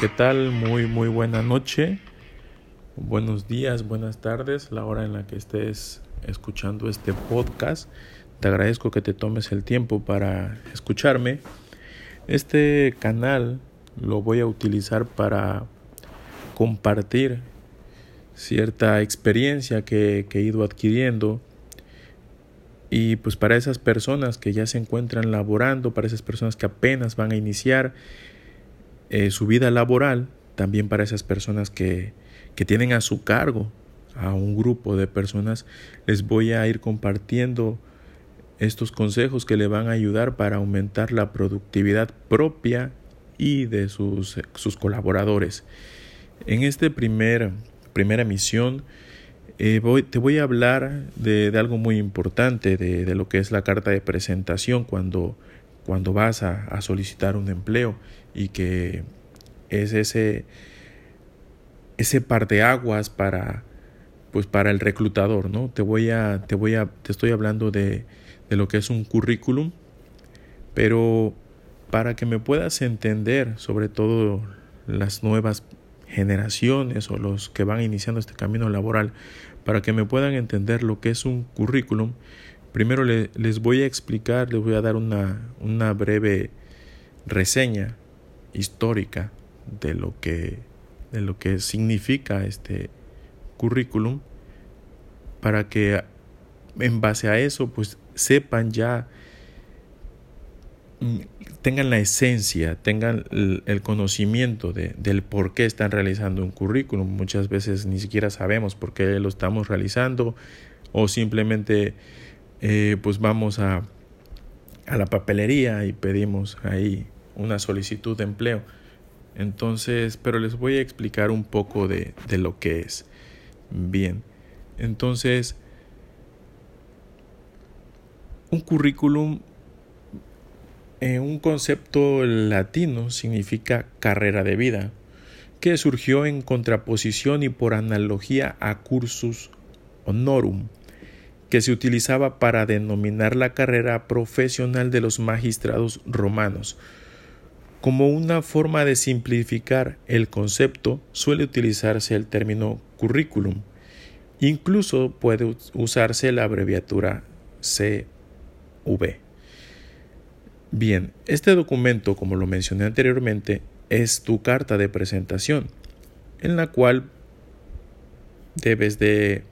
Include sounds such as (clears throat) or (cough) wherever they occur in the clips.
¿qué tal? Muy, muy buena noche. Buenos días, buenas tardes, la hora en la que estés escuchando este podcast. Te agradezco que te tomes el tiempo para escucharme. Este canal lo voy a utilizar para compartir cierta experiencia que, que he ido adquiriendo y pues para esas personas que ya se encuentran laborando, para esas personas que apenas van a iniciar eh, su vida laboral, también para esas personas que, que tienen a su cargo a un grupo de personas, les voy a ir compartiendo estos consejos que le van a ayudar para aumentar la productividad propia y de sus, sus colaboradores. En esta primer, primera misión eh, te voy a hablar de, de algo muy importante, de, de, lo que es la carta de presentación cuando, cuando vas a, solicitar un empleo y que es ese, ese par de aguas para, pues para el reclutador, ¿no? Te voy a, te voy a, te estoy hablando de, de lo que es un currículum, pero para que me puedas entender sobre todo las nuevas generaciones o los que van iniciando este camino laboral, para que me puedan entender lo que es un currículum, primero le, les voy a explicar, les voy a dar una, una breve reseña histórica de lo que de lo que significa este currículum para que en base a eso pues sepan ya mm, tengan la esencia, tengan el, conocimiento de, del por qué están realizando un currículum. Muchas veces ni siquiera sabemos por qué lo estamos realizando o simplemente eh, pues vamos a, a la papelería y pedimos ahí una solicitud de empleo. Entonces, pero les voy a explicar un poco de, de lo que es. Bien, entonces, un currículum en un concepto latino significa carrera de vida, que surgió en contraposición y por analogía a cursus honorum, que se utilizaba para denominar la carrera profesional de los magistrados romanos, como una forma de simplificar el concepto suele utilizarse el término currículum. Incluso puede usarse la abreviatura CV. Bien, este documento, como lo mencioné anteriormente, es tu carta de presentación, en la cual debes de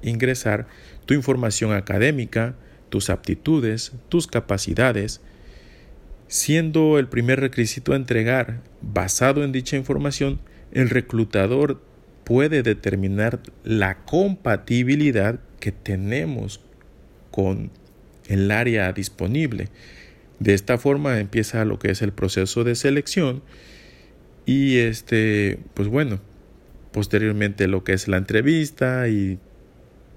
ingresar tu información académica, tus aptitudes, tus capacidades, siendo el primer requisito a entregar. Basado en dicha información, el reclutador puede determinar la compatibilidad que tenemos con el área disponible. De esta forma empieza lo que es el proceso de selección y este, pues bueno, posteriormente lo que es la entrevista y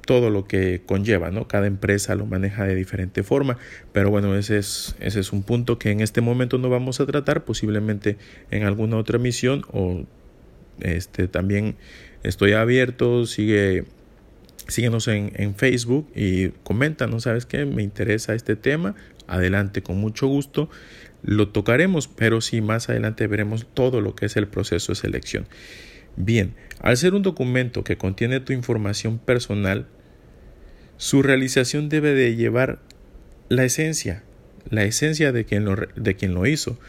todo lo que conlleva, ¿no? Cada empresa lo maneja de diferente forma, pero bueno, ese es, ese es un punto que en este momento no vamos a tratar, posiblemente en alguna otra misión o este también estoy abierto, sigue síguenos en, en Facebook y comenta, ¿no sabes qué? Me interesa este tema, adelante con mucho gusto. Lo tocaremos, pero sí más adelante veremos todo lo que es el proceso de selección. Bien, al ser un documento que contiene tu información personal, su realización debe de llevar la esencia, la esencia de quien lo, de quien lo hizo,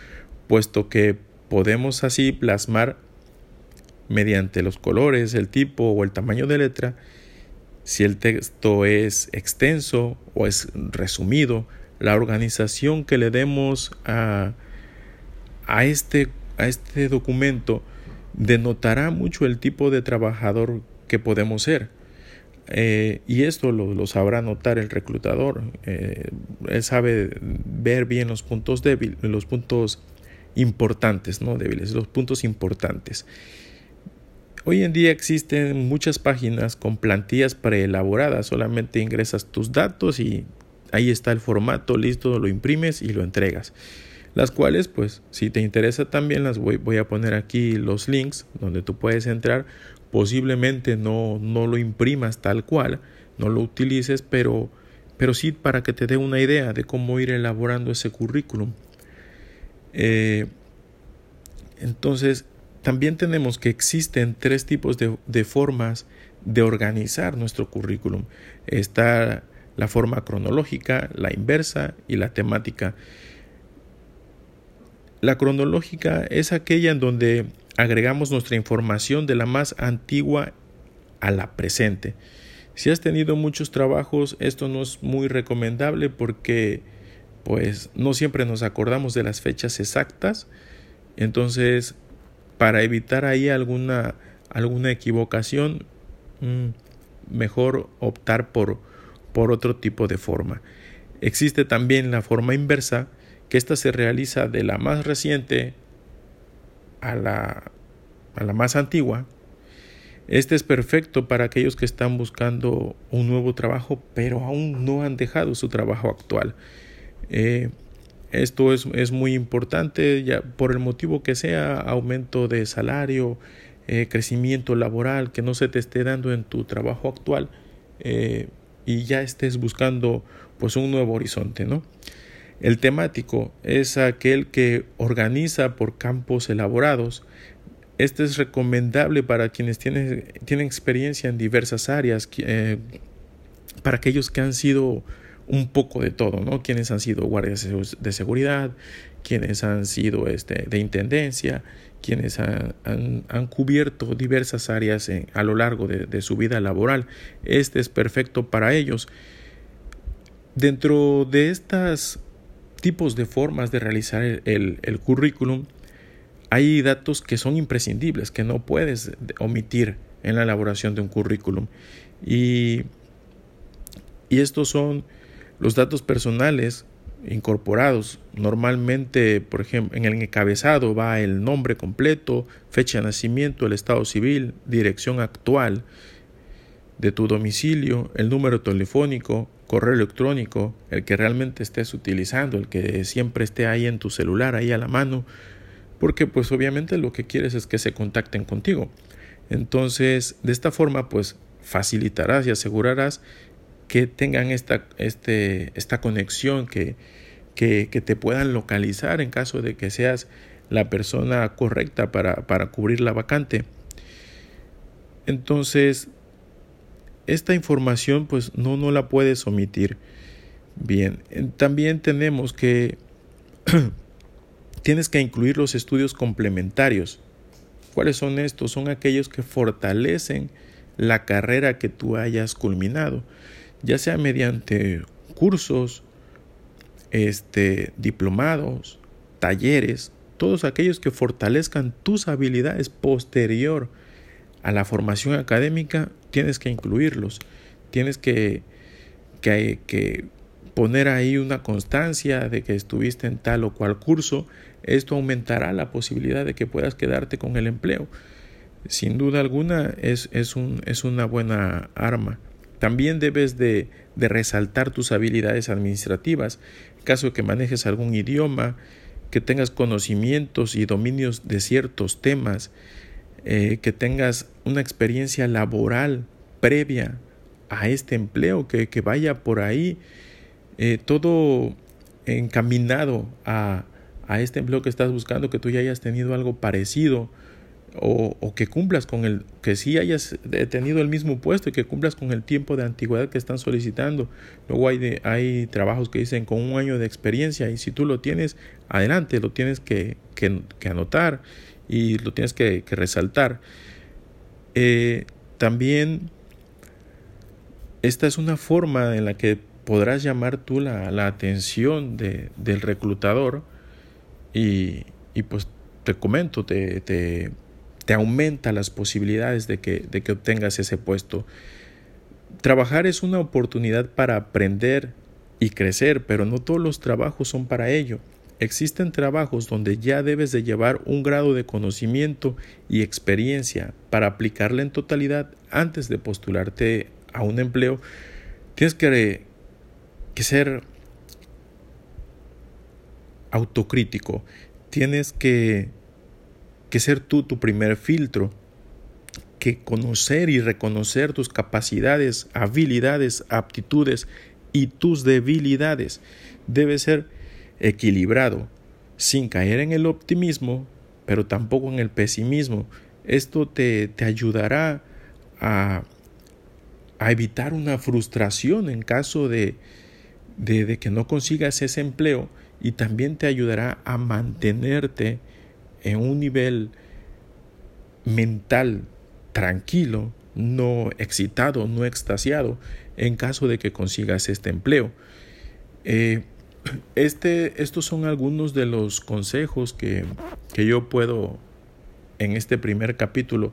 puesto que podemos así plasmar mediante los colores, el tipo o el tamaño de letra, si el texto es extenso o es resumido, la organización que le demos a, a, este, a este documento denotará mucho el tipo de trabajador que podemos ser. Eh, y esto lo, sabrá notar el reclutador. Eh, él sabe ver bien los puntos débiles, los puntos importantes, no débiles, los puntos importantes. Hoy en día existen muchas páginas con plantillas preelaboradas, solamente ingresas tus datos y ahí está el formato listo, lo imprimes y lo entregas las cuales pues si te interesa también las voy, voy a poner aquí los links donde tú puedes entrar posiblemente no, no lo imprimas tal cual no lo utilices pero pero sí para que te dé una idea de cómo ir elaborando ese currículum eh, Entonces, también tenemos que existen tres tipos de, de formas de organizar nuestro currículum. Está la forma cronológica, la inversa y la temática. La cronológica es aquella en donde agregamos nuestra información de la más antigua a la presente. Si has tenido muchos trabajos, esto no es muy recomendable porque pues no siempre nos acordamos de las fechas exactas. Entonces, para evitar ahí alguna alguna equivocación, mm, mejor optar por por otro tipo de forma. Existe también la forma inversa, que ésta se realiza de la más reciente a la, a la más antigua. Este es perfecto para aquellos que están buscando un nuevo trabajo, pero aún no han dejado su trabajo actual. Eh, esto es, es, muy importante ya por el motivo que sea, aumento de salario, eh, crecimiento laboral, que no se te esté dando en tu trabajo actual. Eh, y ya estés buscando pues un nuevo horizonte, ¿no? El temático es aquel que organiza por campos elaborados. Este es recomendable para quienes tienen, experiencia en diversas áreas, eh, para aquellos que han sido un poco de todo, ¿no? Quienes han sido guardias de seguridad, quienes han sido este, de intendencia, quienes han, cubierto diversas áreas a lo largo de, su vida laboral. Este es perfecto para ellos. Dentro de estos tipos de formas de realizar el, currículum, hay datos que son imprescindibles, que no puedes omitir en la elaboración de un currículum. Y, y estos son los datos personales incorporados. Normalmente, por ejemplo, en el encabezado va el nombre completo, fecha de nacimiento, el estado civil, dirección actual de tu domicilio, el número telefónico, correo electrónico, el que realmente estés utilizando, el que siempre esté ahí en tu celular, ahí a la mano, porque pues obviamente lo que quieres es que se contacten contigo. Entonces, de esta forma, pues facilitarás y asegurarás que tengan esta, este, esta conexión, que, que, te puedan localizar en caso de que seas la persona correcta para, para cubrir la vacante. Entonces, esta información pues no, no la puedes omitir. Bien, también tenemos que (clears throat) tienes que incluir los estudios complementarios. ¿Cuáles son estos? Son aquellos que fortalecen la carrera que tú hayas culminado ya sea mediante cursos, este, diplomados, talleres, todos aquellos que fortalezcan tus habilidades posterior a la formación académica, tienes que incluirlos. Tienes que, que, que poner ahí una constancia de que estuviste en tal o cual curso. Esto aumentará la posibilidad de que puedas quedarte con el empleo. Sin duda alguna es, es, un, es una buena arma. También debes de, resaltar tus habilidades administrativas, en caso de que manejes algún idioma, que tengas conocimientos y dominios de ciertos temas, eh, que tengas una experiencia laboral previa a este empleo, que, vaya por ahí eh, todo encaminado a, a este empleo que estás buscando, que tú ya hayas tenido algo parecido o, que cumplas con el, que sí hayas tenido el mismo puesto y que cumplas con el tiempo de antigüedad que están solicitando. Luego hay, hay trabajos que dicen con un año de experiencia y si tú lo tienes, adelante, lo tienes que, que, anotar y lo tienes que, resaltar. Eh, también esta es una forma en la que podrás llamar tú la, atención de, del reclutador y, pues te comento, te, te, te aumenta las posibilidades de que, de que obtengas ese puesto. Trabajar es una oportunidad para aprender y crecer, pero no todos los trabajos son para ello. Existen trabajos donde ya debes de llevar un grado de conocimiento y experiencia para aplicarla en totalidad antes de postularte a un empleo. Tienes que, que ser autocrítico, tienes que que ser tú tu primer filtro, que conocer y reconocer tus capacidades, habilidades, aptitudes y tus debilidades debe ser equilibrado, sin caer en el optimismo, pero tampoco en el pesimismo. Esto te, te ayudará a, a, evitar una frustración en caso de, de, que no consigas ese empleo y también te ayudará a mantenerte en un nivel mental tranquilo, no excitado, no extasiado, en caso de que consigas este empleo. Eh, este, estos son algunos de los consejos que, que yo puedo en este primer capítulo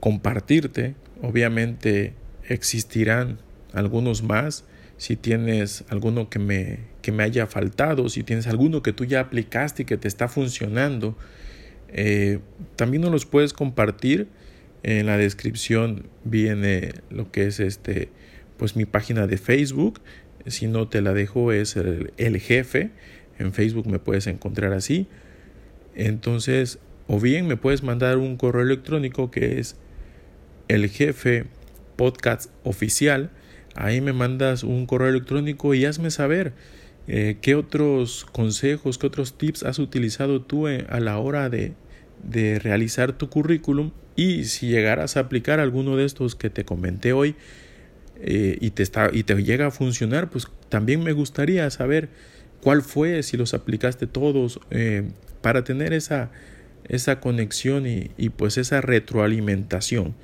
compartirte. Obviamente existirán algunos más. Si tienes alguno que me, que me haya faltado, si tienes alguno que tú ya aplicaste y que te está funcionando, eh, también nos los puedes compartir. En la descripción viene lo que es este, pues mi página de Facebook. Si no te la dejo es el, jefe. En Facebook me puedes encontrar así. Entonces, o bien me puedes mandar un correo electrónico que es el jefe podcast oficial. Ahí me mandas un correo electrónico y hazme saber eh, qué otros consejos, qué otros tips has utilizado tú eh, a la hora de, de realizar tu currículum y si llegaras a aplicar alguno de estos que te comenté hoy eh, y, te está, y te llega a funcionar, pues también me gustaría saber cuál fue, si los aplicaste todos, eh, para tener esa, esa conexión y, y, pues esa retroalimentación.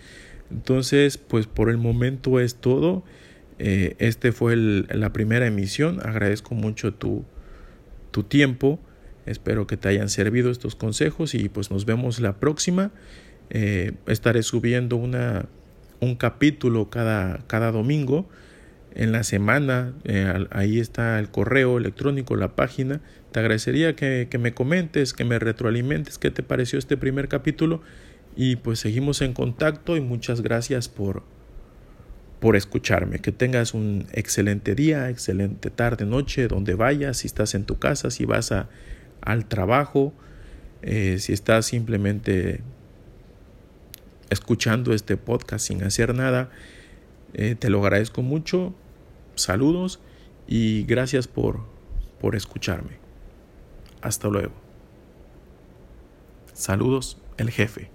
Entonces, pues por el momento es todo. Eh, este fue la primera emisión. Agradezco mucho tu, tu tiempo. Espero que te hayan servido estos consejos y pues nos vemos la próxima. Eh, estaré subiendo una, un capítulo cada, cada domingo en la semana. Eh, ahí está el correo electrónico, la página. Te agradecería que, que me comentes, que me retroalimentes qué te pareció este primer capítulo. Y pues seguimos en contacto y muchas gracias por, por escucharme. Que tengas un excelente día, excelente tarde, noche, donde vayas, si estás en tu casa, si vas a al trabajo, eh, si estás simplemente escuchando este podcast sin hacer nada, eh, te lo agradezco mucho. Saludos y gracias por, por escucharme. Hasta luego. Saludos, el jefe.